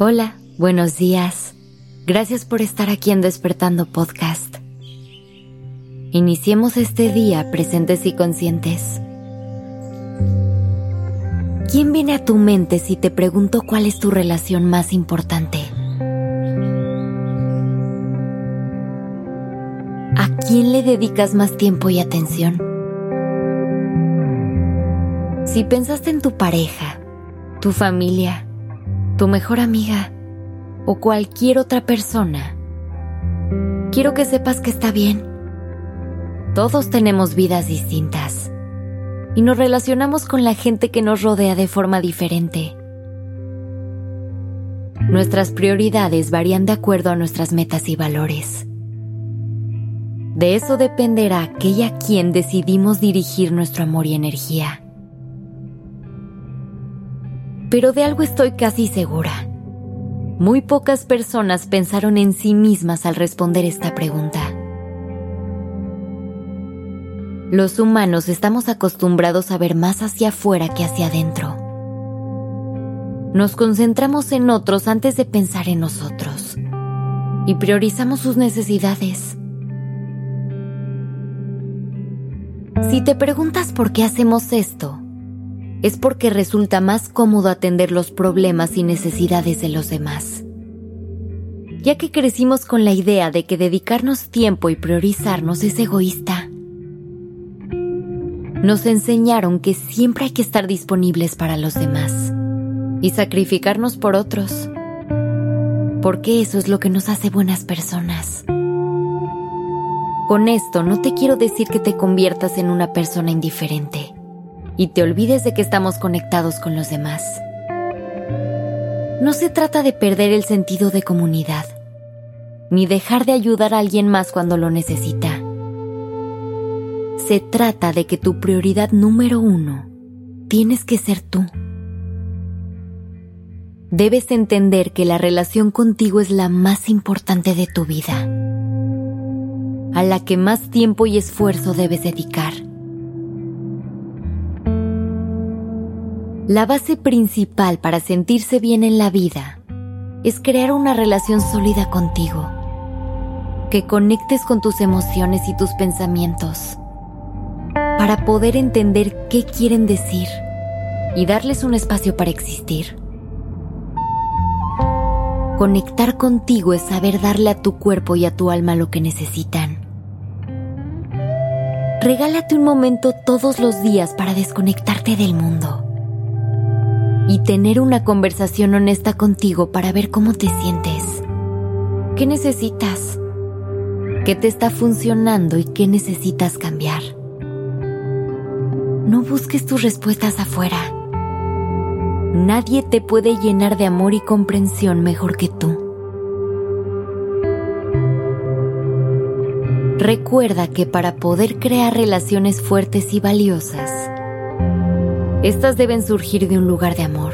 Hola, buenos días. Gracias por estar aquí en Despertando Podcast. Iniciemos este día presentes y conscientes. ¿Quién viene a tu mente si te pregunto cuál es tu relación más importante? ¿A quién le dedicas más tiempo y atención? Si pensaste en tu pareja, tu familia, tu mejor amiga o cualquier otra persona, quiero que sepas que está bien. Todos tenemos vidas distintas y nos relacionamos con la gente que nos rodea de forma diferente. Nuestras prioridades varían de acuerdo a nuestras metas y valores. De eso dependerá aquella a quien decidimos dirigir nuestro amor y energía. Pero de algo estoy casi segura. Muy pocas personas pensaron en sí mismas al responder esta pregunta. Los humanos estamos acostumbrados a ver más hacia afuera que hacia adentro. Nos concentramos en otros antes de pensar en nosotros y priorizamos sus necesidades. Si te preguntas por qué hacemos esto, es porque resulta más cómodo atender los problemas y necesidades de los demás. Ya que crecimos con la idea de que dedicarnos tiempo y priorizarnos es egoísta. Nos enseñaron que siempre hay que estar disponibles para los demás y sacrificarnos por otros, porque eso es lo que nos hace buenas personas. Con esto no te quiero decir que te conviertas en una persona indiferente y te olvides de que estamos conectados con los demás. No se trata de perder el sentido de comunidad, ni dejar de ayudar a alguien más cuando lo necesita. Se trata de que tu prioridad número uno tienes que ser tú. Debes entender que la relación contigo es la más importante de tu vida, a la que más tiempo y esfuerzo debes dedicar. La base principal para sentirse bien en la vida es crear una relación sólida contigo, que conectes con tus emociones y tus pensamientos, para poder entender qué quieren decir y darles un espacio para existir. Conectar contigo es saber darle a tu cuerpo y a tu alma lo que necesitan. Regálate un momento todos los días para desconectarte del mundo y tener una conversación honesta contigo para ver cómo te sientes. ¿Qué necesitas? ¿Qué te está funcionando y qué necesitas cambiar? No busques tus respuestas afuera. Nadie te puede llenar de amor y comprensión mejor que tú. Recuerda que para poder crear relaciones fuertes y valiosas, estas deben surgir de un lugar de amor,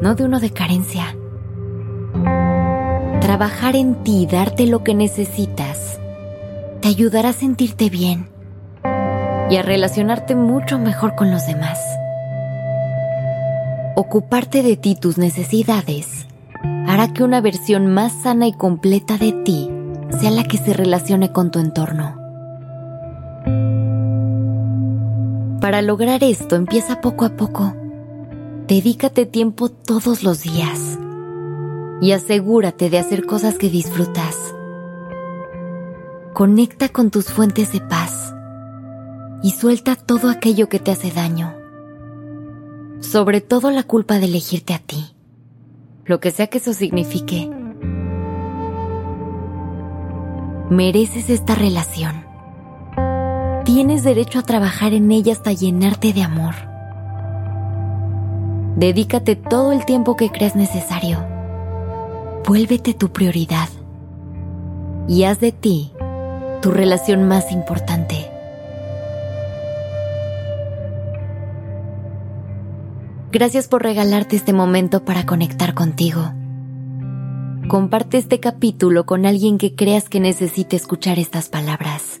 no de uno de carencia. Trabajar en ti y darte lo que necesitas te ayudará a sentirte bien y a relacionarte mucho mejor con los demás. Ocuparte de ti tus necesidades hará que una versión más sana y completa de ti sea la que se relacione con tu entorno. Para lograr esto empieza poco a poco. Dedícate tiempo todos los días y asegúrate de hacer cosas que disfrutas. Conecta con tus fuentes de paz y suelta todo aquello que te hace daño. Sobre todo la culpa de elegirte a ti, lo que sea que eso signifique. Mereces esta relación Tienes derecho a trabajar en ella hasta llenarte de amor. Dedícate todo el tiempo que creas necesario. Vuélvete tu prioridad y haz de ti tu relación más importante. Gracias por regalarte este momento para conectar contigo. Comparte este capítulo con alguien que creas que necesite escuchar estas palabras.